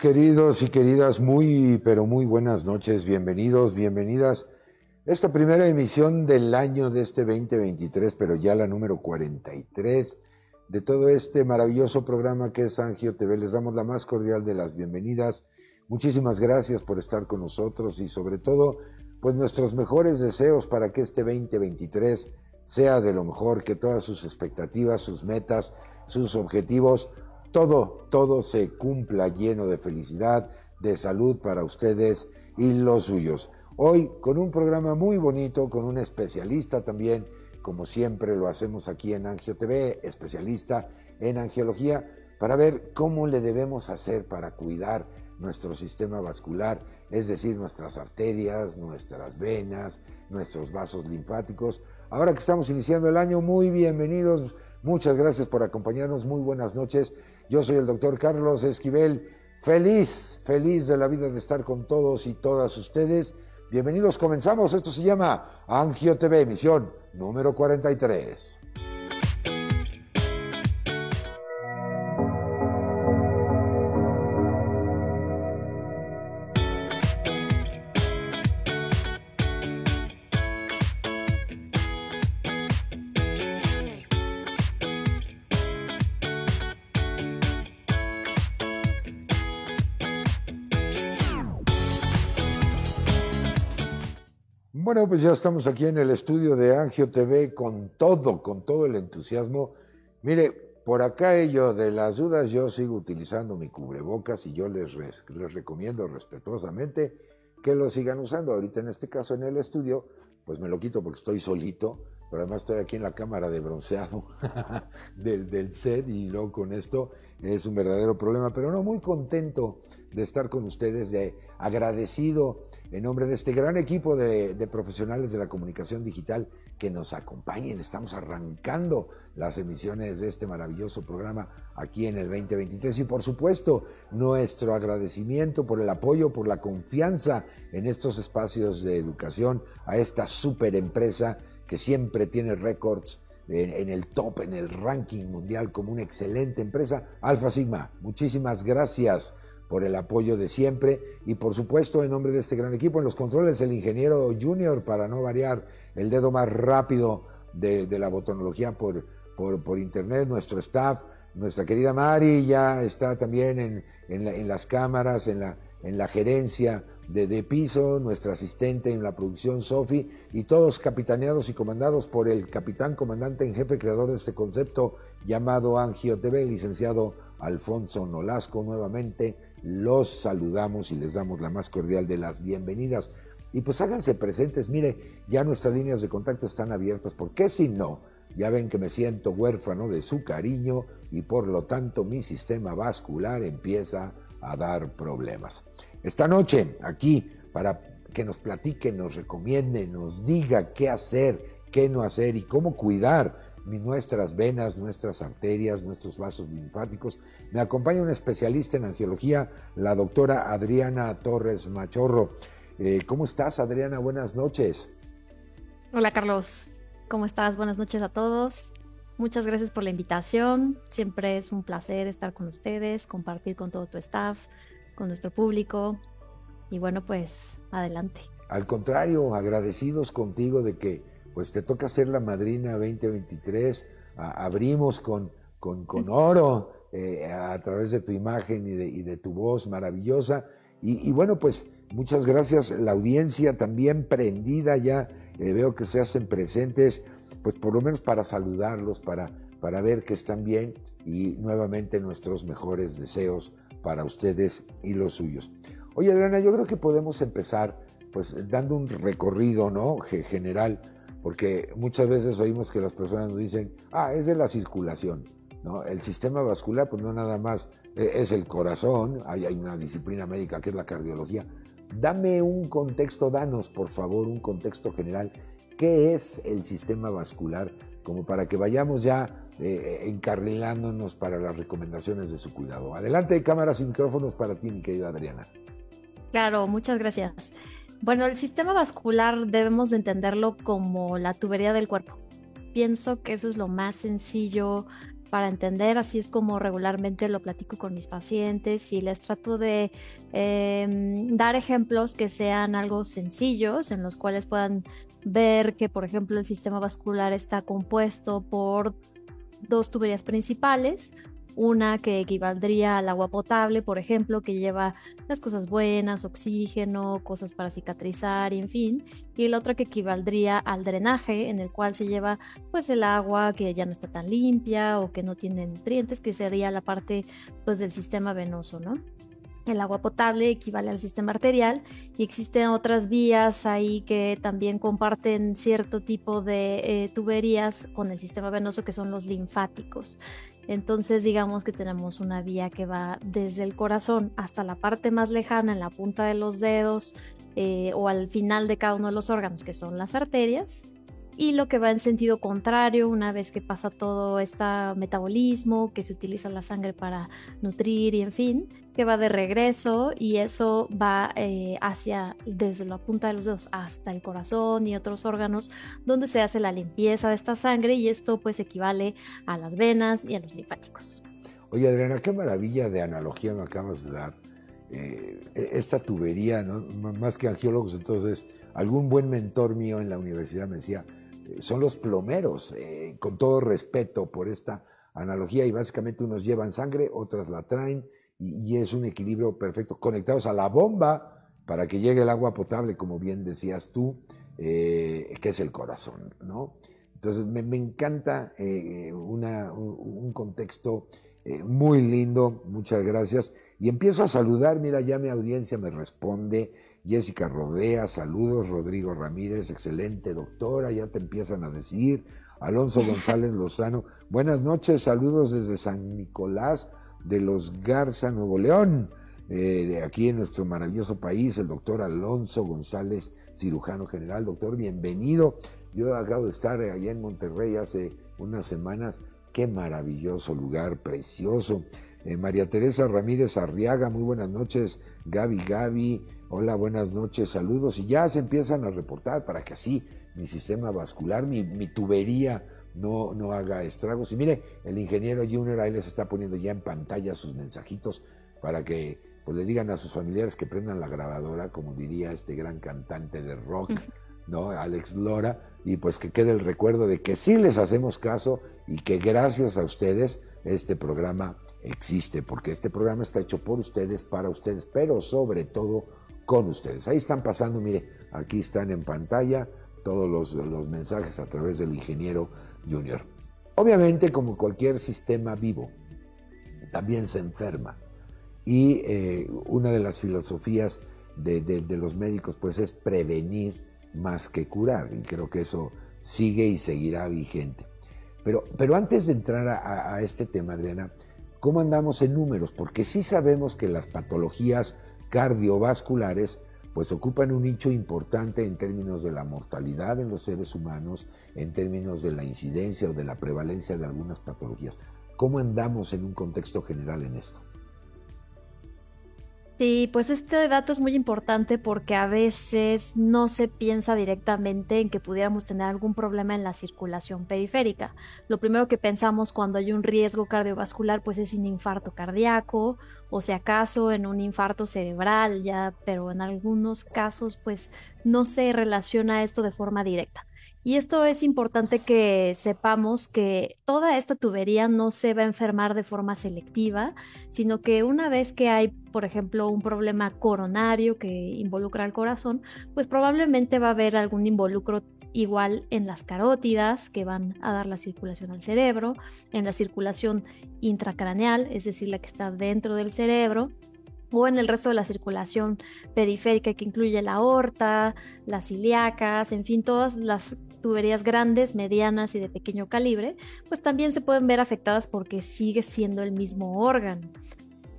Queridos y queridas, muy, pero muy buenas noches, bienvenidos, bienvenidas. Esta primera emisión del año de este 2023, pero ya la número 43 de todo este maravilloso programa que es Angio TV. Les damos la más cordial de las bienvenidas. Muchísimas gracias por estar con nosotros y sobre todo, pues nuestros mejores deseos para que este 2023 sea de lo mejor, que todas sus expectativas, sus metas, sus objetivos todo, todo se cumpla lleno de felicidad, de salud para ustedes y los suyos. Hoy con un programa muy bonito, con un especialista también, como siempre lo hacemos aquí en Angio TV, especialista en angiología, para ver cómo le debemos hacer para cuidar nuestro sistema vascular, es decir, nuestras arterias, nuestras venas, nuestros vasos linfáticos. Ahora que estamos iniciando el año, muy bienvenidos, muchas gracias por acompañarnos, muy buenas noches yo soy el doctor Carlos Esquivel, feliz, feliz de la vida de estar con todos y todas ustedes. Bienvenidos, comenzamos. Esto se llama Angio TV, emisión número 43. Bueno, pues ya estamos aquí en el estudio de Angio TV con todo, con todo el entusiasmo. Mire, por acá ello de las dudas, yo sigo utilizando mi cubrebocas y yo les, recomiendo respetuosamente que lo sigan usando. Ahorita en este caso en el estudio, pues me lo quito porque estoy solito, pero además estoy aquí en la cámara de bronceado del, del set y luego con esto es un verdadero problema, pero no, muy contento de estar con ustedes, de agradecido en nombre de este gran equipo de, profesionales de la comunicación digital que nos acompañen. Estamos arrancando las emisiones de este maravilloso programa aquí en el 2023 y por supuesto nuestro agradecimiento por el apoyo, por la confianza en estos espacios de educación a esta super empresa que siempre tiene récords en, el top, en el ranking mundial como una excelente empresa, Alfa Sigma. Muchísimas gracias por el apoyo de siempre y por supuesto en nombre de este gran equipo en los controles el ingeniero junior para no variar el dedo más rápido de, la botonología por, por, internet, nuestro staff, nuestra querida Mari ya está también en, en las cámaras, en la, en la gerencia de, piso, nuestra asistente en la producción Sofi, y todos capitaneados y comandados por el capitán comandante en jefe creador de este concepto llamado Angio TV, licenciado Alfonso Nolasco. Nuevamente los saludamos y les damos la más cordial de las bienvenidas. Y pues háganse presentes, mire, ya nuestras líneas de contacto están abiertas, porque si no, ya ven que me siento huérfano de su cariño y por lo tanto mi sistema vascular empieza a dar problemas. Esta noche, aquí, para que nos platique, nos recomiende, nos diga qué hacer, qué no hacer y cómo cuidar nuestras venas, nuestras arterias, nuestros vasos linfáticos. Me acompaña una especialista en angiología, la doctora Adriana Torres Machorro. Eh, ¿Cómo estás, Adriana? Buenas noches. Hola, Carlos. ¿Cómo estás? Buenas noches a todos. Muchas gracias por la invitación. Siempre es un placer estar con ustedes, compartir con todo tu staff, con nuestro público. Y bueno, pues adelante. Al contrario, agradecidos contigo de que pues te toca ser la madrina 2023. abrimos con, con, oro eh, a través de tu imagen y de, y de tu voz maravillosa. Y, bueno, pues muchas gracias. La audiencia también prendida ya. Eh, veo que se hacen presentes, pues por lo menos para saludarlos, para, para ver que están bien y nuevamente nuestros mejores deseos para ustedes y los suyos. Oye, Adriana, yo creo que podemos empezar pues dando un recorrido, ¿no? General, porque muchas veces oímos que las personas nos dicen, ah, es de la circulación, El sistema vascular, pues no nada más e, es el corazón, hay, una disciplina médica que es la cardiología. Dame un contexto, danos por favor un contexto general. ¿Qué es el sistema vascular? Como para que vayamos ya eh, encarrilándonos para las recomendaciones de su cuidado. Adelante, cámaras y micrófonos para ti, mi querida Adriana. Claro, muchas gracias. Bueno, el sistema vascular debemos de entenderlo como la tubería del cuerpo. pienso que eso es lo más sencillo para entender, así es como regularmente lo platico con mis pacientes y les trato de em, dar ejemplos que sean algo sencillos, en los cuales puedan ver que, por ejemplo, el sistema vascular está compuesto por dos tuberías principales, una que equivaldría al agua potable, por ejemplo, que lleva las cosas buenas, oxígeno, cosas para cicatrizar en fin, y la otra que equivaldría al drenaje, en el cual se lleva pues el agua que ya no está tan limpia o que no tiene nutrientes, que sería la parte pues del sistema venoso, ¿no? El agua potable equivale al sistema arterial y existen otras vías ahí que también comparten cierto tipo de eh, tuberías con el sistema venoso que son los linfáticos. Entonces digamos que tenemos una vía que va desde el corazón hasta la parte más lejana en la punta de los dedos eh, o al final de cada uno de los órganos que son las arterias y lo que va en sentido contrario una vez que pasa todo este metabolismo, que se utiliza la sangre para nutrir y en fin, que va de regreso y eso va eh, hacia desde la punta de los dedos hasta el corazón y otros órganos donde se hace la limpieza de esta sangre y esto pues equivale a las venas y a los linfáticos. Oye Adriana, qué maravilla de analogía me acabas de dar. Eh, e, esta tubería, ¿no? más que angiólogos, entonces algún buen mentor mío en la universidad me decía, eh, son los plomeros, con todo respeto por esta analogía, y básicamente unos llevan sangre, otras la traen, y, es un equilibrio perfecto, conectados a la bomba para que llegue el agua potable, como bien decías tú, eh, que es el corazón, ¿no? Entonces me, encanta un, contexto muy lindo, muchas gracias. Y empiezo a saludar, mira, ya mi audiencia me responde, Jessica Rodea, saludos, Rodrigo Ramírez, excelente doctora, ya te empiezan a decir, Alonso González Lozano, buenas noches, saludos desde San Nicolás de los Garza, Nuevo León, eh, de aquí en nuestro maravilloso país, el doctor Alonso González, cirujano general, doctor, bienvenido. Yo acabo de estar allá en Monterrey hace unas semanas, qué maravilloso lugar, precioso. Eh, María Teresa Ramírez Arriaga, muy buenas noches, Gaby Gaby, Hola, buenas noches, saludos. Y ya se empiezan a reportar para que así mi sistema vascular, mi, tubería no, no haga estragos. Y mire, el ingeniero Junior ahí les está poniendo ya en pantalla sus mensajitos para que pues, le digan a sus familiares que prendan la grabadora, como diría este gran cantante de rock, ¿no? Alex Lora, y pues que quede el recuerdo de que sí les hacemos caso y que gracias a ustedes este programa existe, porque este programa está hecho por ustedes, para ustedes, pero sobre todo con ustedes. Ahí están pasando, mire, aquí están en pantalla todos los, mensajes a través del ingeniero Junior. Obviamente, como cualquier sistema vivo, también se enferma. Y eh, una de las filosofías de, los médicos, pues, es prevenir más que curar. Y creo que eso sigue y seguirá vigente. Pero, pero antes de entrar a, a este tema, Adriana, ¿cómo andamos en números? Porque sí sabemos que las patologías cardiovasculares, pues ocupan un nicho importante en términos de la mortalidad en los seres humanos, en términos de la incidencia o de la prevalencia de algunas patologías. ¿Cómo andamos en un contexto general en esto? Sí, pues este dato es muy importante porque a veces no se piensa directamente en que pudiéramos tener algún problema en la circulación periférica. Lo primero que pensamos cuando hay un riesgo cardiovascular pues es un infarto cardíaco o si acaso en un infarto cerebral ya, pero en algunos casos pues no se relaciona esto de forma directa. Y esto es importante que sepamos que toda esta tubería no se va a enfermar de forma selectiva, sino que una vez que hay, por ejemplo, un problema coronario que involucra al corazón, pues probablemente va a haber algún involucro igual en las carótidas que van a dar la circulación al cerebro, en la circulación intracraneal, es decir, la que está dentro del cerebro, o en el resto de la circulación periférica que incluye la aorta, las ilíacas, en fin, todas las tuberías grandes, medianas y de pequeño calibre, pues también se pueden ver afectadas porque sigue siendo el mismo órgano.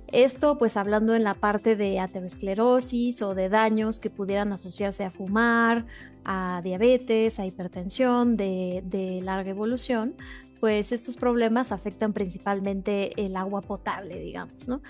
Esto pues hablando en la parte de aterosclerosis o de daños que pudieran asociarse a fumar, a diabetes, a hipertensión de, de larga evolución, pues estos problemas afectan principalmente el agua potable, digamos, ¿no?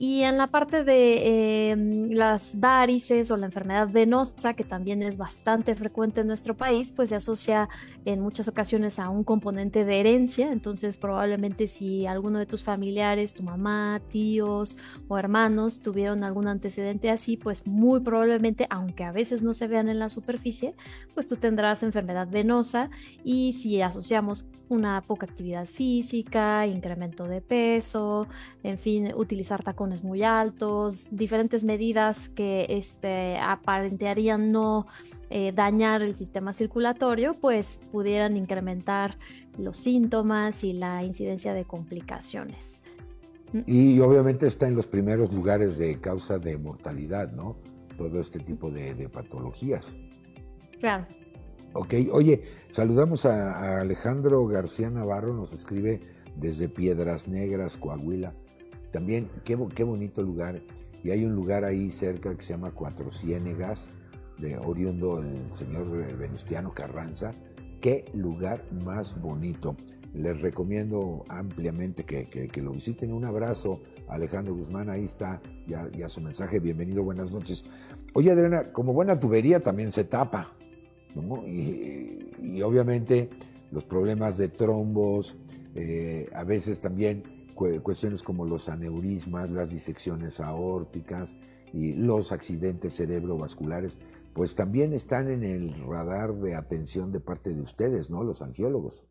Y en la parte de em, las varices o la enfermedad venosa, que también es bastante frecuente en nuestro país, pues se asocia en muchas ocasiones a un componente de herencia. Entonces probablemente si alguno de tus familiares, tu mamá, tíos o hermanos tuvieron algún antecedente así, pues muy probablemente, aunque a veces no se vean en la superficie, pues tú tendrás enfermedad venosa. Y si asociamos una poca actividad física, incremento de peso, en fin, utilizar tacones muy altos, diferentes medidas que este, aparentarían no eh, dañar el sistema circulatorio, pues pudieran incrementar los síntomas y la incidencia de complicaciones. Mm. Y obviamente está en los primeros lugares de causa de mortalidad, ¿no? Todo este tipo de, patologías. Claro. Ok, oye, saludamos a, a Alejandro García Navarro, nos escribe desde Piedras Negras, Coahuila. También, qué, bonito lugar. Y hay un lugar ahí cerca que se llama Cuatro Ciénegas, de oriundo el señor Venustiano Carranza. Qué lugar más bonito. Les recomiendo ampliamente que, lo visiten. Un abrazo, Alejandro Guzmán. Ahí está ya, ya, su mensaje. Bienvenido, buenas noches. Oye, Adriana, como buena tubería también se tapa. Y, obviamente los problemas de trombos, eh, a veces también cuestiones como los aneurismas, las disecciones aórticas y los accidentes cerebrovasculares, pues también están en el radar de atención de parte de ustedes, ¿no? Los angiólogos.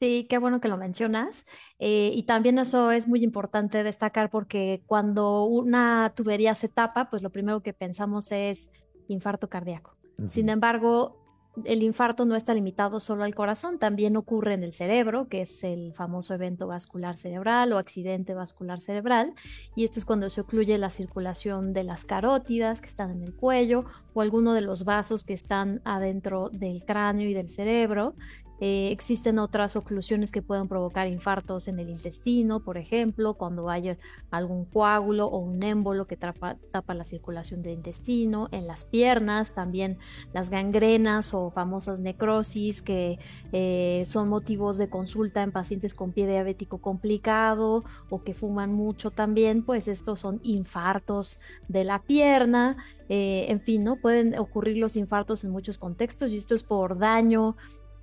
Sí, qué bueno que lo mencionas. Eh, y también eso es muy importante destacar porque cuando una tubería se tapa, pues lo primero que pensamos es infarto cardíaco. Sin embargo, el infarto no está limitado solo al corazón, también ocurre en el cerebro, que es el famoso evento vascular cerebral o accidente vascular cerebral, y esto es cuando se ocluye la circulación de las carótidas que están en el cuello o alguno de los vasos que están adentro del cráneo y del cerebro, eh, existen otras oclusiones que pueden provocar infartos en el intestino, por ejemplo, cuando hay algún coágulo o un émbolo que tapa, la circulación del intestino, en las piernas también las gangrenas o famosas necrosis que eh, son motivos de consulta en pacientes con pie diabético complicado o que fuman mucho también, pues estos son infartos de la pierna. Eh, en fin, ¿no? Pueden ocurrir los infartos en muchos contextos y esto es por daño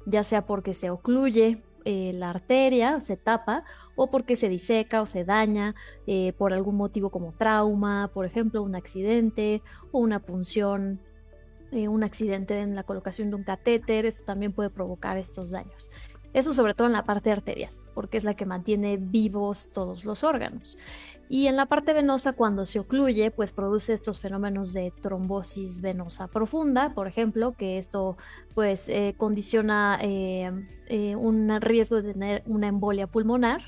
ya sea porque se ocluye eh, la arteria, se tapa, o porque se diseca o se daña eh, por algún motivo como trauma, por ejemplo, un accidente o una punción, eh, un accidente en la colocación de un catéter, esto también puede provocar estos daños. Eso sobre todo en la parte arterial, porque es la que mantiene vivos todos los órganos. Y en la parte venosa, cuando se ocluye, pues produce estos fenómenos de trombosis venosa profunda, por ejemplo, que esto pues eh, condiciona eh, eh, un riesgo de tener una embolia pulmonar.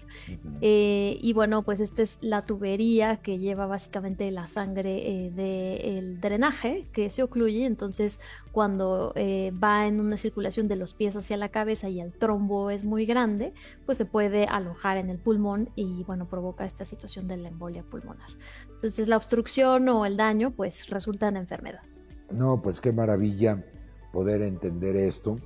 y bueno, pues esta es la tubería que lleva básicamente la sangre del drenaje que se ocluye. Entonces, cuando va en una circulación de los pies hacia la cabeza y el trombo es muy grande, pues se puede alojar en el pulmón y bueno, provoca esta situación de la embolia pulmonar. Entonces, la obstrucción o el daño pues resulta en enfermedad. No, pues qué maravilla poder entender esto.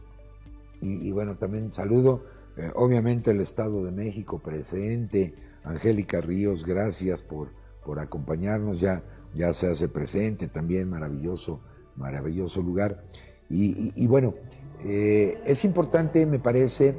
Y, bueno, también saludo, eh, obviamente, el Estado de México presente. Angélica Ríos, gracias por, por acompañarnos. Ya, ya se hace presente también, maravilloso, maravilloso lugar. Y, bueno, eh, es importante, me parece,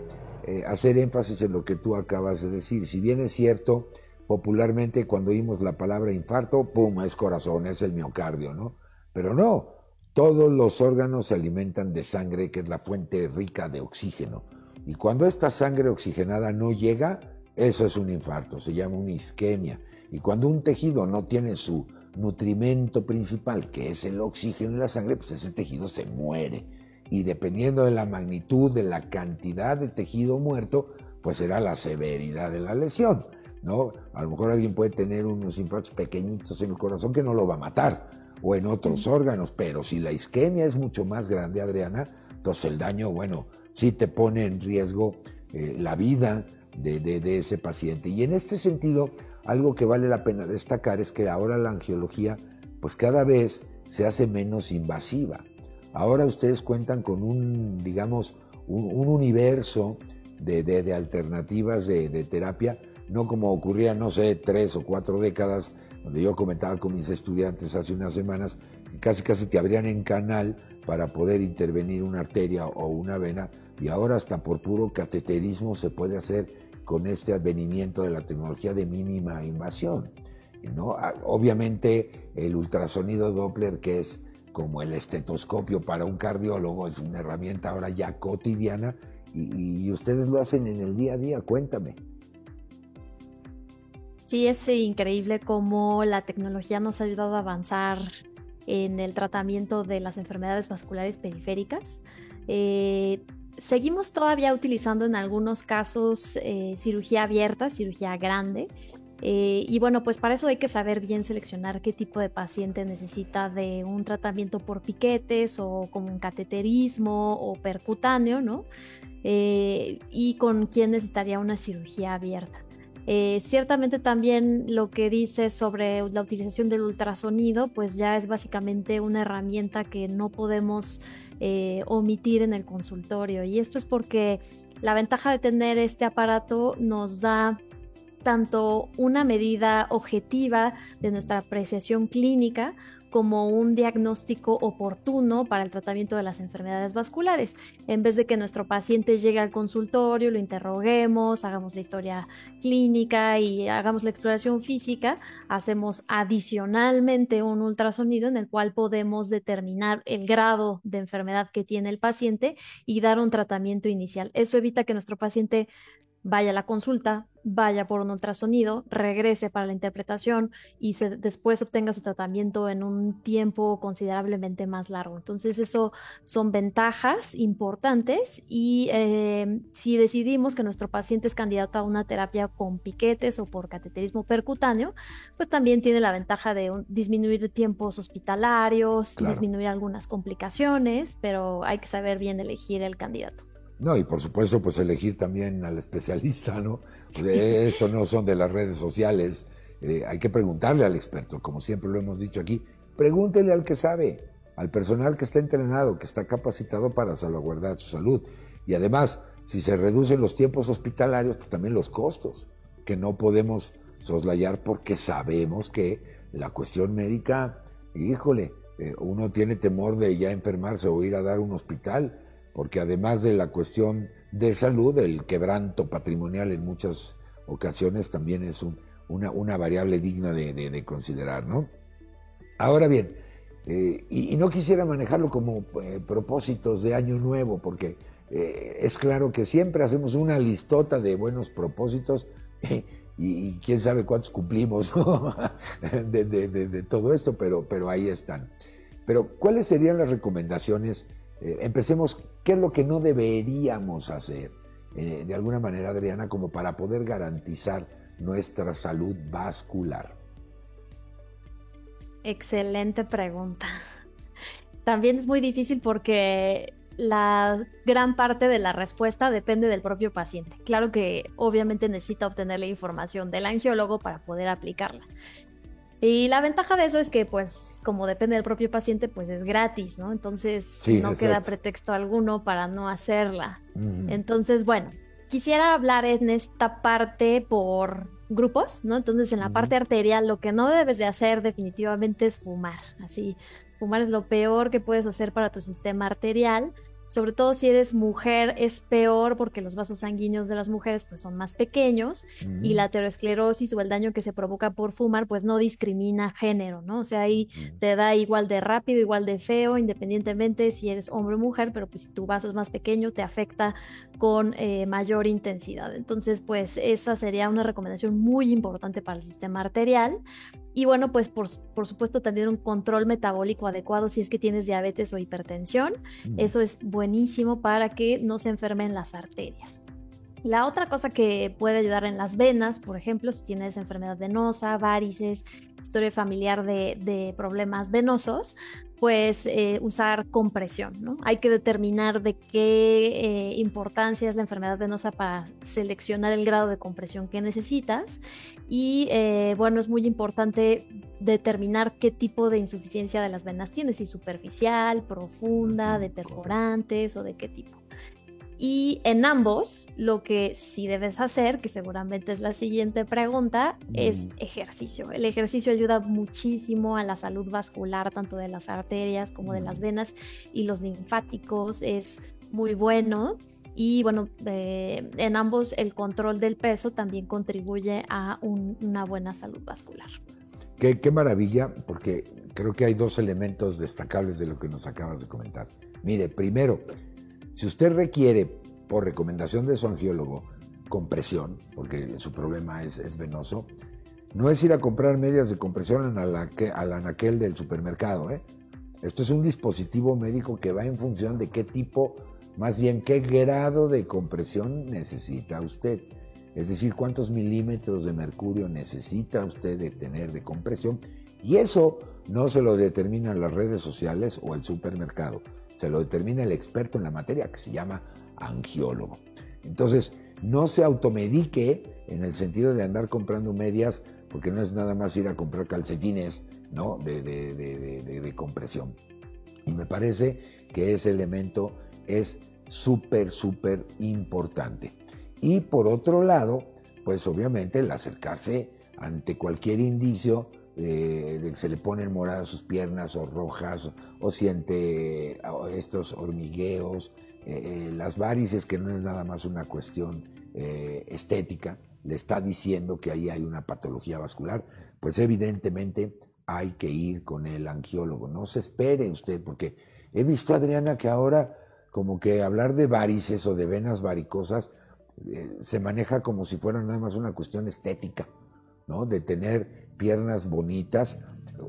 eh, hacer énfasis en lo que tú acabas de decir. Si bien es cierto, popularmente cuando oímos la palabra infarto, pum, es corazón, es el miocardio, ¿no? Pero no, todos los órganos se alimentan de sangre, que es la fuente rica de oxígeno. Y cuando esta sangre oxigenada no llega, eso es un infarto, se llama una isquemia. Y cuando un tejido no tiene su nutrimento principal, que es el oxígeno en la sangre, pues ese tejido se muere. Y dependiendo de la magnitud, de la cantidad de tejido muerto, pues será la severidad de la lesión. ¿no? A lo mejor alguien puede tener unos infartos pequeñitos en el corazón que no lo va a matar, o en otros órganos, pero si la isquemia es mucho más grande, Adriana, entonces el daño, bueno, sí te pone en riesgo eh, la vida de, ese paciente. Y en este sentido, algo que vale la pena destacar es que ahora la angiología, pues cada vez se hace menos invasiva. Ahora ustedes cuentan con un, digamos, un, universo de, alternativas de, terapia no como ocurría, no sé, tres o cuatro décadas, donde yo comentaba con mis estudiantes hace unas semanas, que casi casi te abrían en canal para poder intervenir una arteria o una vena, y ahora hasta por puro cateterismo se puede hacer con este advenimiento de la tecnología de mínima invasión. ¿no? Ah, obviamente el ultrasonido Doppler, que es como el estetoscopio para un cardiólogo, es una herramienta ahora ya cotidiana y, ustedes lo hacen en el día a día, cuéntame. Sí, es increíble cómo la tecnología nos ha ayudado a avanzar en el tratamiento de las enfermedades vasculares periféricas. Eh, seguimos todavía utilizando en algunos casos eh, cirugía abierta, cirugía grande, eh, y bueno, pues para eso hay que saber bien seleccionar qué tipo de paciente necesita de un tratamiento por piquetes o como un cateterismo o percutáneo, ¿no? Eh, y con quién necesitaría una cirugía abierta. Eh, ciertamente también lo que dice sobre la utilización del ultrasonido, pues ya es básicamente una herramienta que no podemos omitir en el consultorio. Y esto es porque la ventaja de tener este aparato nos da tanto una medida objetiva de nuestra apreciación clínica como un diagnóstico oportuno para el tratamiento de las enfermedades vasculares. En vez de que nuestro paciente llegue al consultorio, lo interroguemos, hagamos la historia clínica y hagamos la exploración física, hacemos adicionalmente un ultrasonido en el cual podemos determinar el grado de enfermedad que tiene el paciente y dar un tratamiento inicial. Eso evita que nuestro paciente vaya a la consulta, vaya por un ultrasonido, regrese para la interpretación y se, después obtenga su tratamiento en un tiempo considerablemente más largo. Entonces, eso son ventajas importantes y eh, si decidimos que nuestro paciente es candidato a una terapia con piquetes o por cateterismo percutáneo, pues también tiene la ventaja de disminuir tiempos hospitalarios, disminuir algunas complicaciones, pero hay que saber bien elegir el candidato. No, y por supuesto, pues elegir también al especialista, ¿no? De esto no son de las redes sociales. Eh, hay que preguntarle al experto, como siempre lo hemos dicho aquí. Pregúntele al que sabe, al personal que está entrenado, que está capacitado para salvaguardar su salud. Y además, si se reducen los tiempos hospitalarios, pues también los costos, que no podemos soslayar porque sabemos que la cuestión médica, híjole, eh, uno tiene temor de ya enfermarse o ir a dar un hospital porque además de la cuestión de salud, el quebranto patrimonial en muchas ocasiones también es una, variable digna de, considerar, ¿no? Ahora bien, eh, y, no quisiera manejarlo como eh, propósitos de año nuevo, porque eh, es claro que siempre hacemos una listota de buenos propósitos y, quién sabe cuántos cumplimos de, todo esto, pero, pero ahí están. Pero, ¿cuáles serían las recomendaciones? empecemos ¿Qué es lo que no deberíamos hacer? Eh, de alguna manera, Adriana, como para poder garantizar nuestra salud vascular. Excelente pregunta. También es muy difícil porque la gran parte de la respuesta depende del propio paciente. Claro que obviamente necesita obtener la información del angiólogo para poder aplicarla. Y la ventaja de eso es que, pues, como depende del propio paciente, pues es gratis, ¿no? Entonces, no queda pretexto alguno para no hacerla. Entonces, bueno, quisiera hablar en esta parte por grupos, ¿no? Entonces, en la parte arterial, lo que no debes de hacer definitivamente es fumar. Así, fumar es lo peor que puedes hacer para tu sistema arterial sobre todo si eres mujer es peor porque los vasos sanguíneos de las mujeres pues son más pequeños y la aterosclerosis o el daño que se provoca por fumar pues no discrimina género, ¿no? O sea, ahí te da igual de rápido, igual de feo, independientemente si eres hombre o mujer, pero pues si tu vaso es más pequeño te afecta con eh, mayor intensidad. Entonces pues esa sería una recomendación muy importante para el sistema arterial. Y bueno, pues por, supuesto tener un control metabólico adecuado si es que tienes diabetes o hipertensión. Mm. Eso es buenísimo para que no se enfermen las arterias. La otra cosa que puede ayudar en las venas, por ejemplo, si tienes enfermedad venosa, varices, historia familiar de, problemas venosos, pues eh, usar compresión, ¿no? Hay que determinar de qué eh, importancia es la enfermedad venosa para seleccionar el grado de compresión que necesitas y eh, bueno, es muy importante determinar qué tipo de insuficiencia de las venas tienes, si superficial, profunda, de perforantes o de qué tipo. Y en ambos, lo que sí debes hacer, que seguramente es la siguiente pregunta, es ejercicio. El ejercicio ayuda muchísimo a la salud vascular, tanto de las arterias como de las venas y los linfáticos. Es muy bueno. Y bueno, eh, en ambos el control del peso también contribuye a una buena salud vascular. Qué, qué, maravilla, porque creo que hay dos elementos destacables de lo que nos acabas de comentar. Mire, primero, si usted requiere, por recomendación de su angiólogo, compresión, porque su problema es, venoso, no es ir a comprar medias de compresión al anaquel del supermercado. ¿eh? Esto es un dispositivo médico que va en función de qué tipo, más bien qué grado de compresión necesita usted. Es decir, cuántos milímetros de mercurio necesita usted de tener de compresión. Y eso no se lo determinan las redes sociales o el supermercado se lo determina el experto en la materia que se llama angiólogo. Entonces, no se automedique en el sentido de andar comprando medias, porque no es nada más ir a comprar calcetines ¿no? de, de compresión. Y me parece que ese elemento es súper, súper importante. Y por otro lado, pues obviamente el acercarse ante cualquier indicio que se le ponen moradas sus piernas o rojas, o, siente estos hormigueos, eh, eh, las varices, que no es nada más una cuestión eh, estética, le está diciendo que ahí hay una patología vascular, pues evidentemente hay que ir con el angiólogo. No se espere usted, porque he visto, Adriana, que ahora como que hablar de varices o de venas varicosas se maneja como si fuera nada más una cuestión estética, ¿no? De tener piernas bonitas,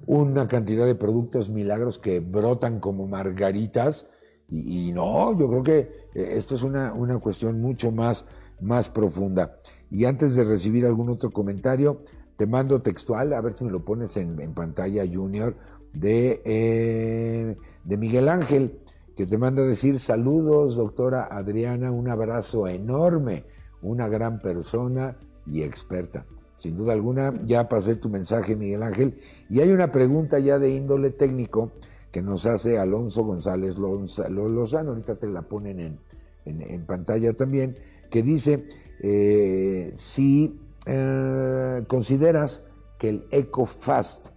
una cantidad de productos milagros que brotan como margaritas. Y, no, yo creo que eh, esto es una, una cuestión mucho más, más profunda. Y antes de recibir algún otro comentario, te mando textual, a ver si me lo pones en, pantalla, Junior, de, eh, de Miguel Ángel, que te manda a decir saludos, doctora Adriana, un abrazo enorme, una gran persona y experta. Sin duda alguna, ya pasé tu mensaje, Miguel Ángel. Y hay una pregunta ya de índole técnico que nos hace Alonso González Lozano, ahorita te la ponen en, pantalla también, que dice, eh, si eh, consideras que el EcoFast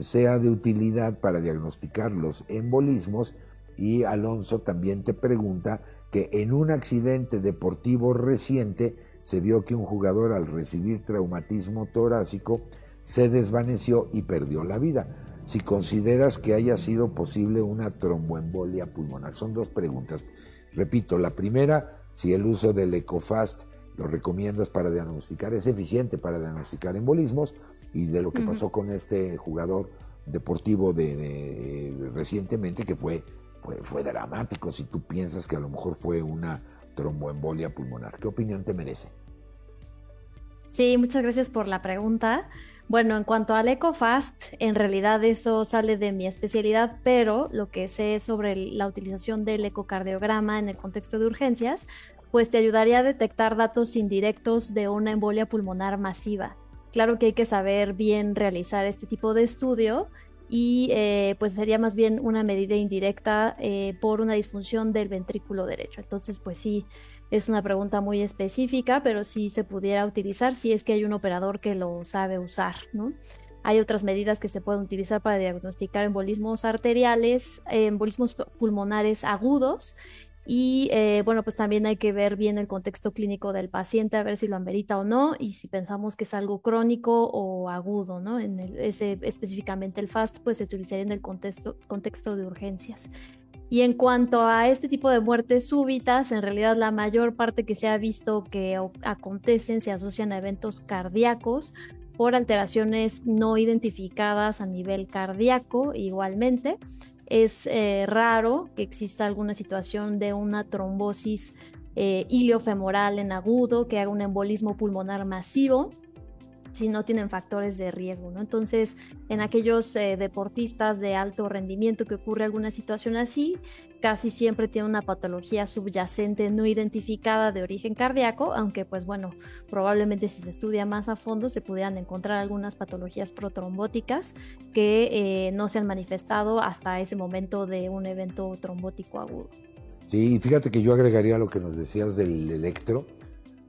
sea de utilidad para diagnosticar los embolismos, y Alonso también te pregunta que en un accidente deportivo reciente, se vio que un jugador al recibir traumatismo torácico se desvaneció y perdió la vida. Si consideras que haya sido posible una tromboembolia pulmonar. Son dos preguntas. Repito, la primera, si el uso del ECOFAST lo recomiendas para diagnosticar, es eficiente para diagnosticar embolismos y de lo que pasó con este jugador deportivo de, recientemente que fue, fue, fue dramático si tú piensas que a lo mejor fue una tromboembolia pulmonar. ¿Qué opinión te merece? Sí, muchas gracias por la pregunta. Bueno, en cuanto al EcoFast, en realidad eso sale de mi especialidad, pero lo que sé sobre la utilización del ecocardiograma en el contexto de urgencias, pues te ayudaría a detectar datos indirectos de una embolia pulmonar masiva. Claro que hay que saber bien realizar este tipo de estudio y eh, pues sería más bien una medida indirecta eh, por una disfunción del ventrículo derecho. Entonces, pues sí, es una pregunta muy específica, pero sí se pudiera utilizar si es que hay un operador que lo sabe usar, ¿no? Hay otras medidas que se pueden utilizar para diagnosticar embolismos arteriales, embolismos pulmonares agudos y eh, bueno, pues también hay que ver bien el contexto clínico del paciente, a ver si lo amerita o no, y si pensamos que es algo crónico o agudo, ¿no? En ese, específicamente el FAST, pues se utilizaría en el contexto, contexto de urgencias. Y en cuanto a este tipo de muertes súbitas, en realidad la mayor parte que se ha visto que acontecen se asocian a eventos cardíacos por alteraciones no identificadas a nivel cardíaco igualmente. Es eh, raro que exista alguna situación de una trombosis eh, iliofemoral en agudo que haga un embolismo pulmonar masivo si no tienen factores de riesgo, ¿no? Entonces, en aquellos eh, deportistas de alto rendimiento que ocurre alguna situación así, casi siempre tiene una patología subyacente no identificada de origen cardíaco, aunque pues bueno, probablemente si se estudia más a fondo se pudieran encontrar algunas patologías protrombóticas que eh, no se han manifestado hasta ese momento de un evento trombótico agudo. Sí, fíjate que yo agregaría lo que nos decías del electro,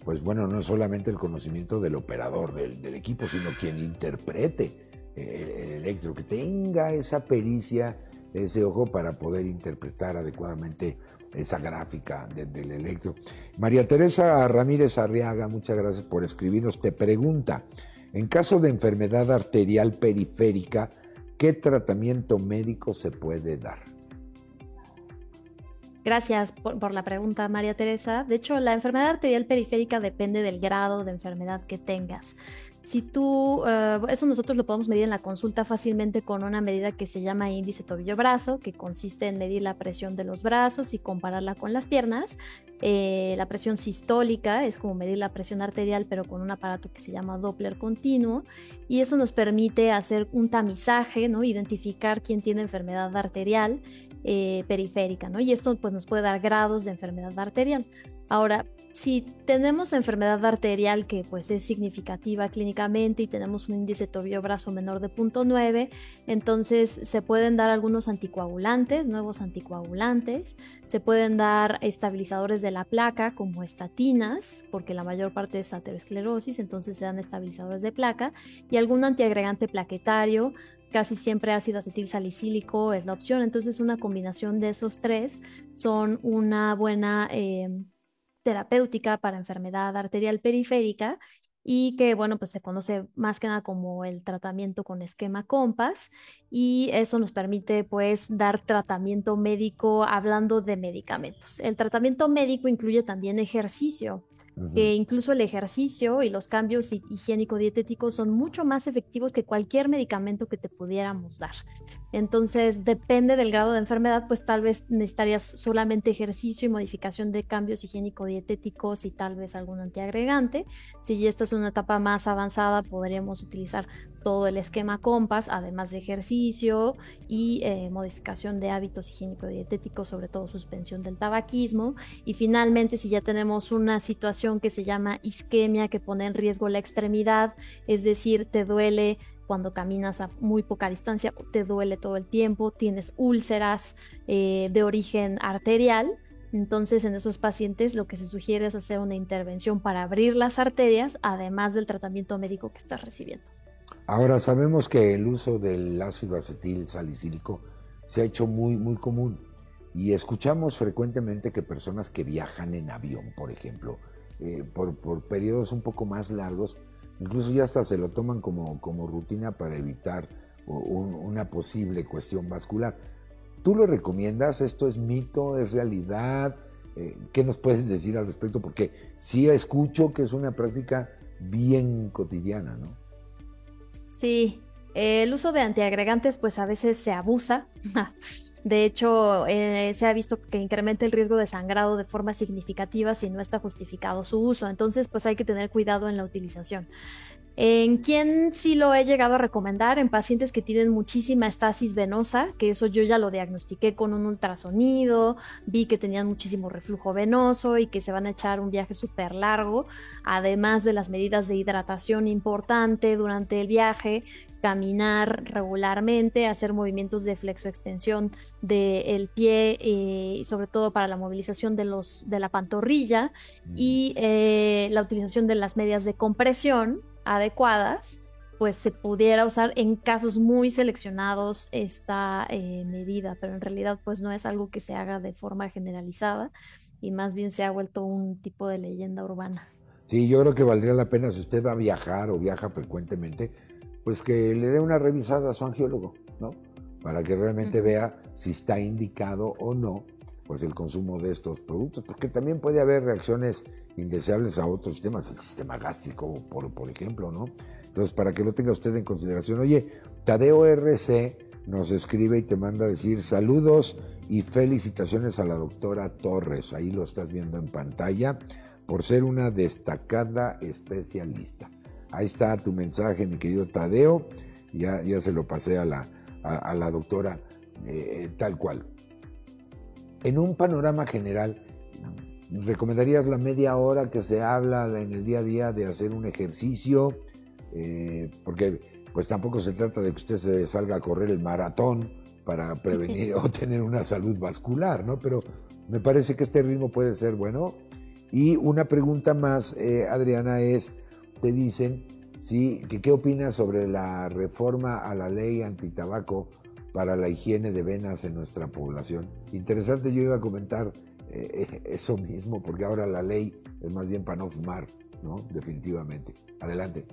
pues bueno, no es solamente el conocimiento del operador del, equipo, sino quien interprete el, electro, que tenga esa pericia, ese ojo para poder interpretar adecuadamente esa gráfica del electro. María Teresa Ramírez Arriaga, muchas gracias por escribirnos. Te pregunta, en caso de enfermedad arterial periférica, ¿qué tratamiento médico se puede dar? Gracias por, la pregunta, María Teresa. De hecho, la enfermedad arterial periférica depende del grado de enfermedad que tengas. Si tú, eh, eso nosotros lo podemos medir en la consulta fácilmente con una medida que se llama índice tobillo-brazo, que consiste en medir la presión de los brazos y compararla con las piernas. Eh, la presión sistólica es como medir la presión arterial, pero con un aparato que se llama Doppler continuo. Y eso nos permite hacer un tamizaje, ¿no? identificar quién tiene enfermedad arterial eh, periférica, ¿no? Y esto pues, nos puede dar grados de enfermedad arterial. Ahora, si tenemos enfermedad arterial que pues es significativa clínicamente y tenemos un índice tobillo-brazo menor de 0.9, entonces se pueden dar algunos anticoagulantes, nuevos anticoagulantes, se pueden dar estabilizadores de la placa como estatinas, porque la mayor parte es aterosclerosis, entonces se dan estabilizadores de placa y algún antiagregante plaquetario casi siempre ácido acetil salicílico es la opción. Entonces, una combinación de esos tres son una buena eh, terapéutica para enfermedad arterial periférica y que, bueno, pues se conoce más que nada como el tratamiento con esquema COMPAS y eso nos permite, pues, dar tratamiento médico hablando de medicamentos. El tratamiento médico incluye también ejercicio que incluso el ejercicio y los cambios higiénico-dietéticos son mucho más efectivos que cualquier medicamento que te pudiéramos dar. Entonces, depende del grado de enfermedad, pues tal vez necesitarías solamente ejercicio y modificación de cambios higiénico-dietéticos y tal vez algún antiagregante. Si ya estás en una etapa más avanzada, podríamos utilizar todo el esquema COMPAS, además de ejercicio y eh, modificación de hábitos higiénico-dietéticos, sobre todo suspensión del tabaquismo. Y finalmente, si ya tenemos una situación que se llama isquemia, que pone en riesgo la extremidad, es decir, te duele cuando caminas a muy poca distancia, te duele todo el tiempo, tienes úlceras eh, de origen arterial. Entonces, en esos pacientes lo que se sugiere es hacer una intervención para abrir las arterias, además del tratamiento médico que estás recibiendo. Ahora sabemos que el uso del ácido acetil salicílico se ha hecho muy, muy común y escuchamos frecuentemente que personas que viajan en avión, por ejemplo, eh, por, por periodos un poco más largos, Incluso ya hasta se lo toman como, como rutina para evitar una posible cuestión vascular. ¿Tú lo recomiendas? ¿Esto es mito? ¿Es realidad? Eh, ¿Qué nos puedes decir al respecto? Porque sí escucho que es una práctica bien cotidiana, ¿no? Sí, el uso de antiagregantes pues a veces se abusa. De hecho, eh, se ha visto que incrementa el riesgo de sangrado de forma significativa si no está justificado su uso. Entonces, pues hay que tener cuidado en la utilización. ¿En quién sí lo he llegado a recomendar? En pacientes que tienen muchísima estasis venosa, que eso yo ya lo diagnostiqué con un ultrasonido, vi que tenían muchísimo reflujo venoso y que se van a echar un viaje súper largo, además de las medidas de hidratación importante durante el viaje, caminar regularmente, hacer movimientos de flexoextensión del pie, eh, sobre todo para la movilización de, los, de la pantorrilla mm. y eh, la utilización de las medias de compresión adecuadas, pues se pudiera usar en casos muy seleccionados esta eh, medida, pero en realidad pues no es algo que se haga de forma generalizada y más bien se ha vuelto un tipo de leyenda urbana. Sí, yo creo que valdría la pena si usted va a viajar o viaja frecuentemente, pues que le dé una revisada a su angiólogo, ¿no? Para que realmente vea si está indicado o no pues el consumo de estos productos, porque también puede haber reacciones indeseables a otros sistemas, el sistema gástrico, por, por ejemplo, ¿no? Entonces, para que lo tenga usted en consideración. Oye, Tadeo RC nos escribe y te manda a decir saludos y felicitaciones a la doctora Torres, ahí lo estás viendo en pantalla, por ser una destacada especialista. Ahí está tu mensaje, mi querido Tadeo. Ya, ya se lo pasé a la, a, la doctora eh, tal cual. En un panorama general, ¿recomendarías la media hora que se habla en el día a día de hacer un ejercicio? Eh, porque pues tampoco se trata de que usted se salga a correr el maratón para prevenir o tener una salud vascular, ¿no? Pero me parece que este ritmo puede ser bueno. Y una pregunta más, eh, Adriana, es, te dicen, sí, que qué opinas sobre la reforma a la ley antitabaco para la higiene de venas en nuestra población. Interesante, yo iba a comentar eh, eso mismo, porque ahora la ley es más bien para no fumar, ¿no? Definitivamente. Adelante.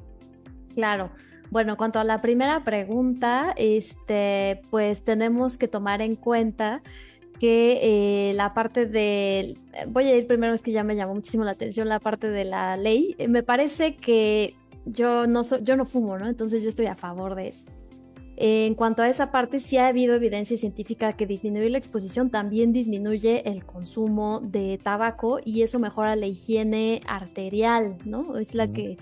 Claro. Bueno, cuanto a la primera pregunta, este, pues tenemos que tomar en cuenta que eh, la parte de, voy a ir primero, es que ya me llamó muchísimo la atención la parte de la ley. Eh, me parece que yo no, yo no fumo, ¿no? Entonces yo estoy a favor de eso. En cuanto a esa parte, sí ha habido evidencia científica que disminuir la exposición también disminuye el consumo de tabaco y eso mejora la higiene arterial, ¿no? Es la que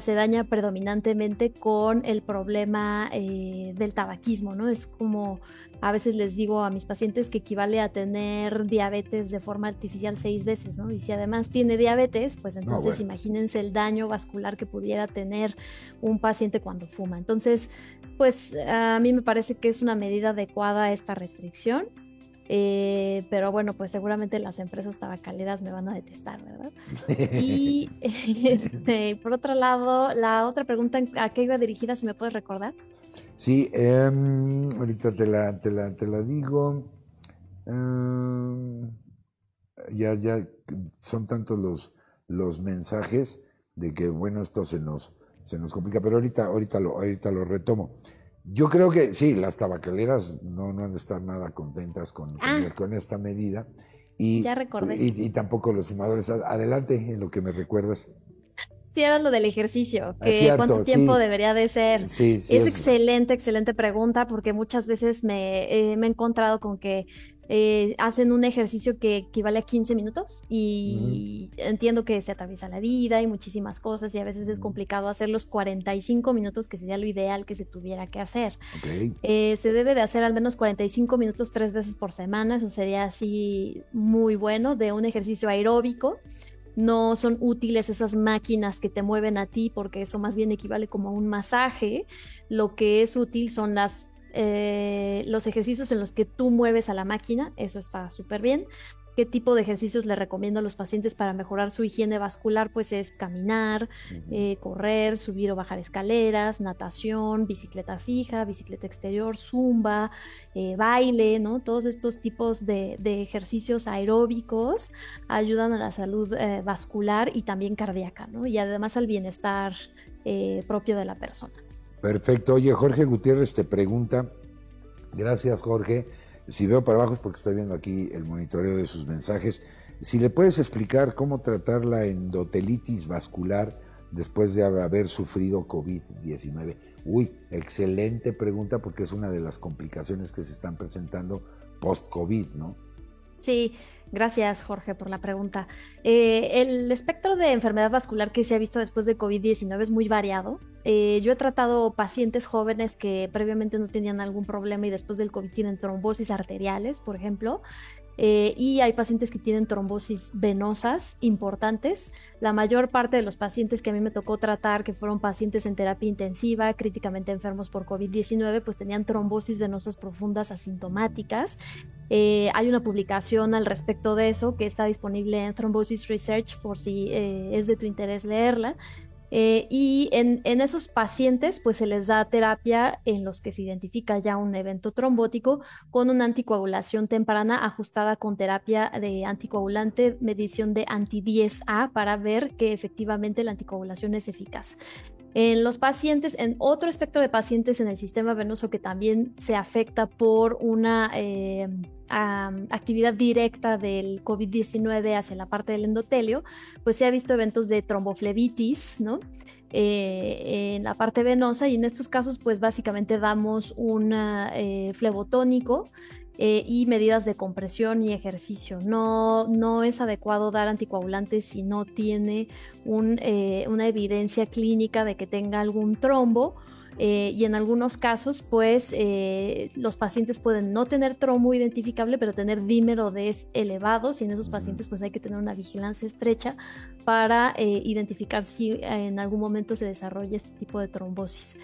se daña predominantemente con el problema eh, del tabaquismo, ¿no? Es como a veces les digo a mis pacientes que equivale a tener diabetes de forma artificial seis veces, ¿no? Y si además tiene diabetes, pues entonces imagínense el daño vascular que pudiera tener un paciente cuando fuma. Entonces, pues a mí me parece que es una medida adecuada esta restricción. Eh, pero bueno, pues seguramente las empresas tabacaleras me van a detestar, ¿verdad? y este, por otro lado, la otra pregunta, ¿a qué iba dirigida? Si me puedes recordar. Sí, em, ahorita te la, te la, te la digo. Em, ya, ya son tantos los, los mensajes de que, bueno, esto se nos, se nos complica, pero ahorita, ahorita, lo, ahorita lo retomo. Yo creo que sí, las tabacaleras no, no han de estar nada contentas con, con, ah. esta medida. Y, ya recordé. Y, y, tampoco los fumadores. Adelante en lo que me recuerdas. Sí, era lo del ejercicio, que cuánto tiempo debería de ser. Sí, es, es, excelente, excelente pregunta, porque muchas veces me, me he encontrado con que eh, hacen un ejercicio que equivale a 15 minutos y entiendo que se atraviesa la vida y muchísimas cosas y a veces es complicado hacer los 45 minutos que sería lo ideal que se tuviera que hacer. Eh, se debe de hacer al menos 45 minutos tres veces por semana, eso sería así muy bueno, de un ejercicio aeróbico no son útiles esas máquinas que te mueven a ti, porque eso más bien equivale como a un masaje. Lo que es útil son las, eh, los ejercicios en los que tú mueves a la máquina, eso está súper bien qué tipo de ejercicios le recomiendo a los pacientes para mejorar su higiene vascular, pues es caminar, eh, correr, subir o bajar escaleras, natación, bicicleta fija, bicicleta exterior, zumba, eh, baile, ¿no? Todos estos tipos de, ejercicios aeróbicos ayudan a la salud vascular y también cardíaca, ¿no? Y además al bienestar propio de la persona. Perfecto. Oye, Jorge Gutiérrez te pregunta, gracias Jorge. Si veo para abajo es porque estoy viendo aquí el monitoreo de sus mensajes. Si le puedes explicar cómo tratar la endotelitis vascular después de haber sufrido COVID-19. Uy, excelente pregunta porque es una de las complicaciones que se están presentando post-COVID, ¿no? Sí, gracias Jorge por la pregunta. Eh, el espectro de enfermedad vascular que se ha visto después de COVID-19 es muy variado. Eh, yo he tratado pacientes jóvenes que previamente no tenían algún problema y después del COVID tienen trombosis arteriales, por ejemplo, eh, y hay pacientes que tienen trombosis venosas importantes. La mayor parte de los pacientes que a mí me tocó tratar, que fueron pacientes en terapia intensiva, críticamente enfermos por COVID-19, pues tenían trombosis venosas profundas asintomáticas. Eh, hay una publicación al respecto de eso que está disponible en Thrombosis Research por si eh, es de tu interés leerla. Eh, y en, esos pacientes, pues se les da terapia en los que se identifica ya un evento trombótico con una anticoagulación temprana ajustada con terapia de anticoagulante, medición de anti-10A para ver que efectivamente la anticoagulación es eficaz. En los pacientes, en otro espectro de pacientes en el sistema venoso que también se afecta por una eh, actividad directa del COVID-19 hacia la parte del endotelio, pues se ha visto eventos de tromboflebitis, ¿no? Eh, en la parte venosa y en estos casos pues básicamente damos un eh, flebotónico eh, y medidas de compresión y ejercicio. No, no es adecuado dar anticoagulantes si no tiene una evidencia clínica de que tenga algún trombo eh, y en algunos casos, pues eh, los pacientes pueden no tener trombo identificable, pero tener dímero de elevados y en esos pacientes pues hay que tener una vigilancia estrecha para eh, identificar si en algún momento se desarrolla este tipo de trombosis.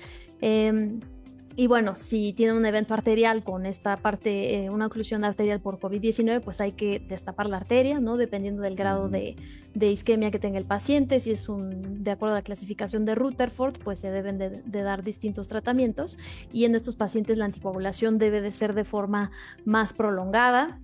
Y bueno, si tiene un evento arterial con esta parte, eh, una oclusión arterial por COVID-19, pues hay que destapar la arteria, ¿no? Dependiendo del grado de, isquemia que tenga el paciente. Si es un, de acuerdo a la clasificación de Rutherford, pues se deben de, de, dar distintos tratamientos. Y en estos pacientes la anticoagulación debe de ser de forma más prolongada.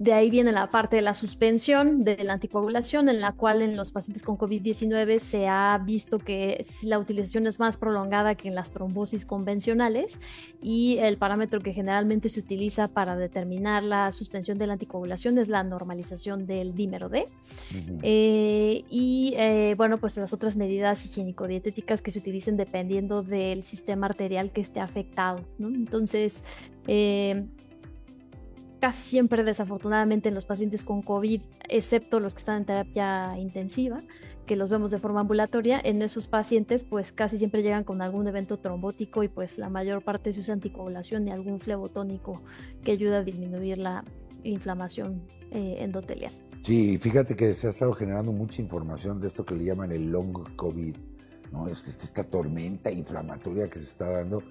De ahí viene la parte de la suspensión de la anticoagulación, en la cual en los pacientes con COVID-19 se ha visto que la utilización es más prolongada que en las trombosis convencionales y el parámetro que generalmente se utiliza para determinar la suspensión de la anticoagulación es la normalización del dímero D. Eh, y eh, bueno, pues las otras medidas higiénico-dietéticas que se utilicen dependiendo del sistema arterial que esté afectado. Entonces, eh, casi siempre desafortunadamente en los pacientes con COVID, excepto los que están en terapia intensiva, que los vemos de forma ambulatoria, en esos pacientes pues casi siempre llegan con algún evento trombótico y pues la mayor parte se usa anticoagulación y algún flebotónico que ayuda a disminuir la inflamación eh, endotelial. Sí, fíjate que se ha estado generando mucha información de esto que le llaman el long COVID, ¿no? esta tormenta inflamatoria que se está dando,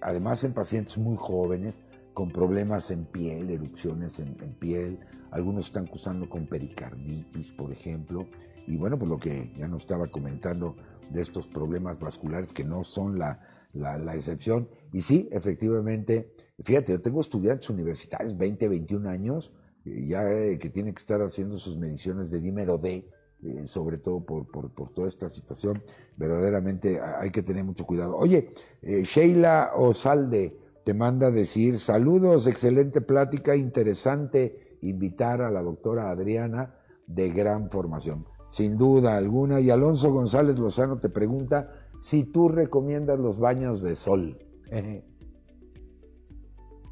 además en pacientes muy jóvenes, con problemas en piel, erupciones en, piel, algunos están cursando con pericarditis, por ejemplo, y bueno, pues lo que ya nos estaba comentando de estos problemas vasculares que no son la, la, excepción. Y sí, efectivamente, fíjate, yo tengo estudiantes universitarios, 20, 21 años, ya eh, que tienen que estar haciendo sus mediciones de dímero D, eh, sobre todo por, por, por, toda esta situación, verdaderamente hay que tener mucho cuidado. Oye, eh, Sheila Osalde, te manda decir, saludos, excelente plática, interesante invitar a la doctora Adriana de gran formación. Sin duda alguna. Y Alonso González Lozano te pregunta si tú recomiendas los baños de sol.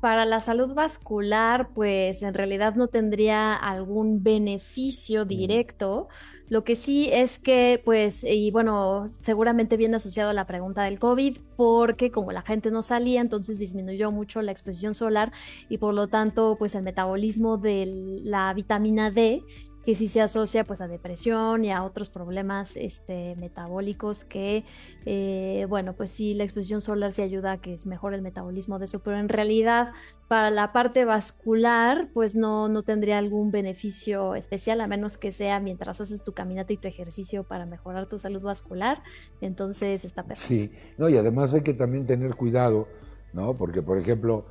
Para la salud vascular, pues en realidad no tendría algún beneficio directo. Lo que sí es que, pues, y bueno, seguramente viene asociado a la pregunta del COVID, porque como la gente no salía, entonces disminuyó mucho la exposición solar y por lo tanto, pues el metabolismo de la vitamina D que sí se asocia pues a depresión y a otros problemas este, metabólicos que, eh, bueno, pues sí, la exposición solar sí ayuda a que mejore el metabolismo de eso, pero en realidad para la parte vascular pues no, no tendría algún beneficio especial a menos que sea mientras haces tu caminata y tu ejercicio para mejorar tu salud vascular, entonces está perfecto. Sí, no, y además hay que también tener cuidado, ¿no? Porque por ejemplo,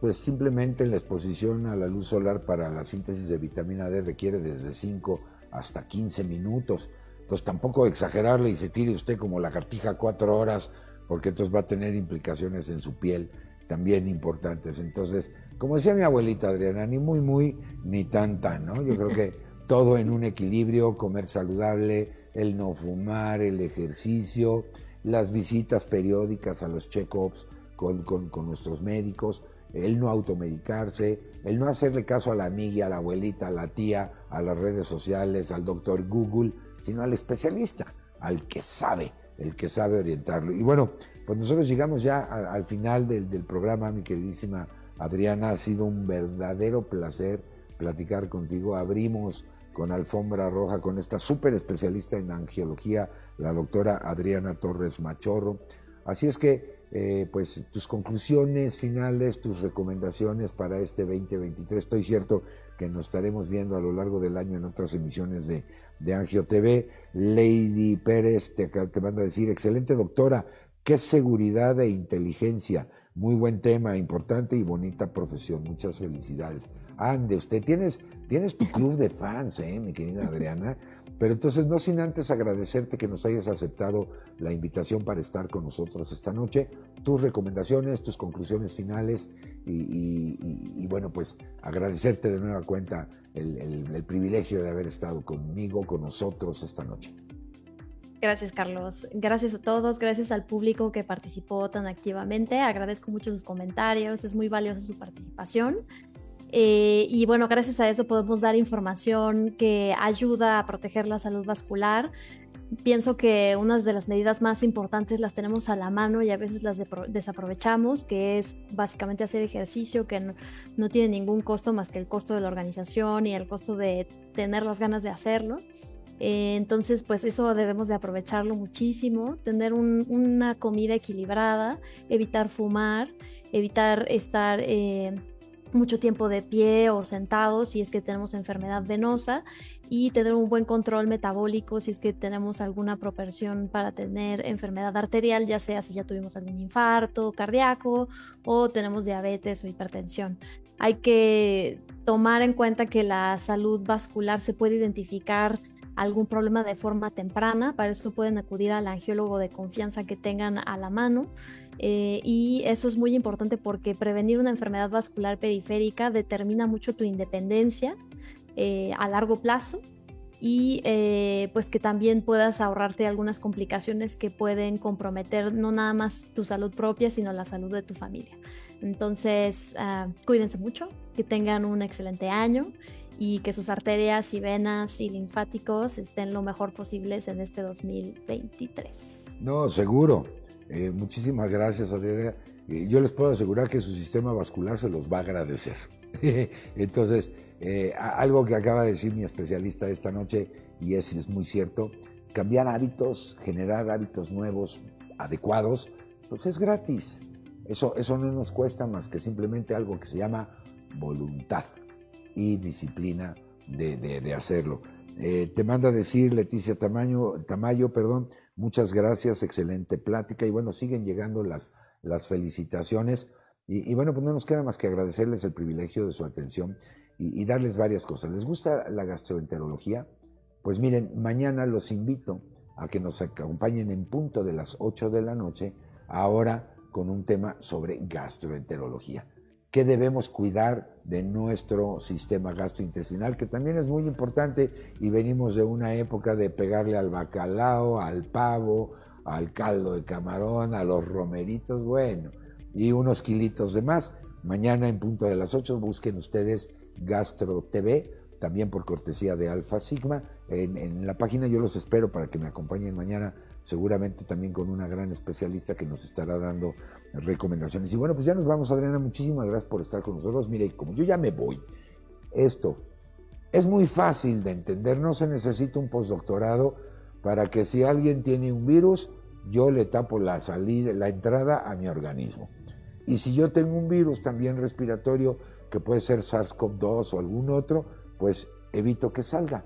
pues simplemente la exposición a la luz solar para la síntesis de vitamina D requiere desde 5 hasta 15 minutos. Entonces tampoco exagerarle y se tire usted como la cartija cuatro horas, porque entonces va a tener implicaciones en su piel también importantes. Entonces, como decía mi abuelita Adriana, ni muy, muy, ni tan, tan, ¿no? Yo creo que todo en un equilibrio, comer saludable, el no fumar, el ejercicio, las visitas periódicas a los check-ups con, con, con nuestros médicos, el no automedicarse, el no hacerle caso a la amiga, a la abuelita, a la tía, a las redes sociales, al doctor Google, sino al especialista, al que sabe, el que sabe orientarlo. Y bueno, pues nosotros llegamos ya al final del, programa, mi queridísima Adriana, ha sido un verdadero placer platicar contigo. Abrimos con alfombra roja con esta súper especialista en angiología, la doctora Adriana Torres Machorro. Así es que eh, pues tus conclusiones finales, tus recomendaciones para este 2023. Estoy cierto que nos estaremos viendo a lo largo del año en otras emisiones de, de Angio TV. Lady Pérez te, te manda a decir, excelente doctora, qué seguridad e inteligencia. Muy buen tema, importante y bonita profesión. Muchas felicidades. Ande, usted tienes, tienes tu club de fans, ¿eh, mi querida Adriana. Pero entonces, no sin antes agradecerte que nos hayas aceptado la invitación para estar con nosotros esta noche, tus recomendaciones, tus conclusiones finales y, bueno, pues agradecerte de nueva cuenta el, privilegio de haber estado conmigo, con nosotros esta noche. Gracias, Carlos. Gracias a todos, gracias al público que participó tan activamente. Agradezco mucho sus comentarios, es muy valiosa su participación. Eh, y bueno, gracias a eso podemos dar información que ayuda a proteger la salud vascular. Pienso que unas de las medidas más importantes las tenemos a la mano y a veces las desaprovechamos, que es básicamente hacer ejercicio que no, no tiene ningún costo más que el costo de la organización y el costo de tener las ganas de hacerlo. Eh, entonces, pues eso debemos de aprovecharlo muchísimo, tener una comida equilibrada, evitar fumar, evitar estar eh, mucho tiempo de pie o sentado si es que tenemos enfermedad venosa y tener un buen control metabólico si es que tenemos alguna propensión para tener enfermedad arterial, ya sea si ya tuvimos algún infarto cardíaco o tenemos diabetes o hipertensión. Hay que tomar en cuenta que la salud vascular se puede identificar algún problema de forma temprana, para eso pueden acudir al angiólogo de confianza que tengan a la mano. Eh, y eso es muy importante porque prevenir una enfermedad vascular periférica determina mucho tu independencia eh, a largo plazo y eh, pues que también puedas ahorrarte algunas complicaciones que pueden comprometer no nada más tu salud propia, sino la salud de tu familia. Entonces, ah, cuídense mucho, que tengan un excelente año y que sus arterias y venas y linfáticos estén lo mejor posibles en este 2023. No, seguro. Eh, muchísimas gracias, Adriana. Eh, yo les puedo asegurar que su sistema vascular se los va a agradecer. Entonces, eh, algo que acaba de decir mi especialista esta noche, y es, muy cierto, cambiar hábitos, generar hábitos nuevos, adecuados, pues es gratis. Eso, eso no nos cuesta más que simplemente algo que se llama voluntad y disciplina de, hacerlo. Eh, te manda decir Leticia Tamayo, Tamayo, perdón, muchas gracias, excelente plática y bueno, siguen llegando las, las felicitaciones y, bueno, pues no nos queda más que agradecerles el privilegio de su atención y, darles varias cosas. ¿Les gusta la gastroenterología? Pues miren, mañana los invito a que nos acompañen en punto de las 8 de la noche, ahora con un tema sobre gastroenterología qué debemos cuidar de nuestro sistema gastrointestinal, que también es muy importante y venimos de una época de pegarle al bacalao, al pavo, al caldo de camarón, a los romeritos, bueno, y unos kilitos de más. Mañana en punto de las 8 busquen ustedes Gastro TV, también por cortesía de Alfa Sigma. En, la página yo los espero para que me acompañen mañana seguramente también con una gran especialista que nos estará dando recomendaciones. Y bueno, pues ya nos vamos, Adriana, muchísimas gracias por estar con nosotros. Mire, como yo ya me voy, esto es muy fácil de entender, no se necesita un postdoctorado para que si alguien tiene un virus, yo le tapo la salida, la entrada a mi organismo. Y si yo tengo un virus también respiratorio, que puede ser SARS-CoV-2 o algún otro, pues evito que salga.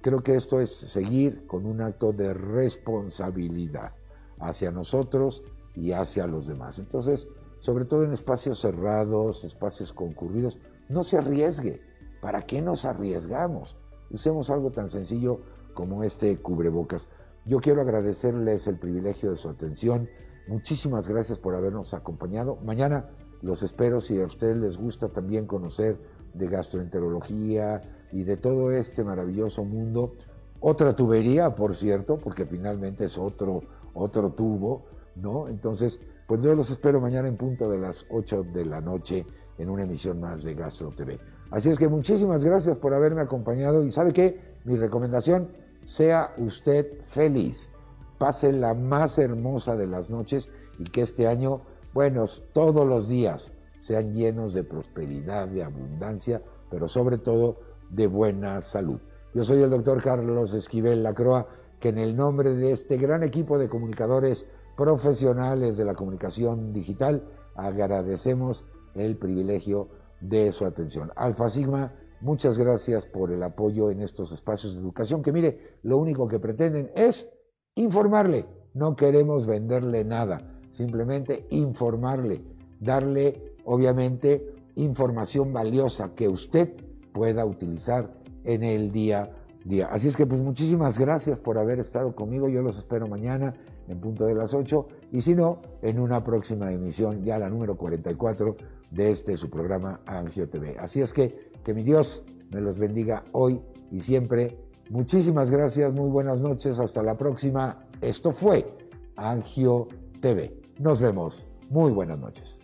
Creo que esto es seguir con un acto de responsabilidad hacia nosotros y hacia los demás. Entonces, sobre todo en espacios cerrados, espacios concurridos, no se arriesgue. ¿Para qué nos arriesgamos? Usemos algo tan sencillo como este cubrebocas. Yo quiero agradecerles el privilegio de su atención. Muchísimas gracias por habernos acompañado. Mañana los espero si a ustedes les gusta también conocer de gastroenterología, y de todo este maravilloso mundo. Otra tubería, por cierto, porque finalmente es otro, otro tubo, ¿no? Entonces, pues yo los espero mañana en punto de las 8 de la noche en una emisión más de Gastro TV. Así es que muchísimas gracias por haberme acompañado y sabe qué, mi recomendación, sea usted feliz, pase la más hermosa de las noches y que este año, bueno, todos los días sean llenos de prosperidad, de abundancia, pero sobre todo de buena salud. Yo soy el doctor Carlos Esquivel Lacroa, que en el nombre de este gran equipo de comunicadores profesionales de la comunicación digital agradecemos el privilegio de su atención. Alfa Sigma, muchas gracias por el apoyo en estos espacios de educación, que mire, lo único que pretenden es informarle, no queremos venderle nada, simplemente informarle, darle, obviamente, información valiosa que usted pueda utilizar en el día a día. Así es que pues muchísimas gracias por haber estado conmigo. Yo los espero mañana en punto de las 8 y si no, en una próxima emisión, ya la número 44 de este su programa Angio TV. Así es que que mi Dios me los bendiga hoy y siempre. Muchísimas gracias, muy buenas noches, hasta la próxima. Esto fue Angio TV. Nos vemos. Muy buenas noches.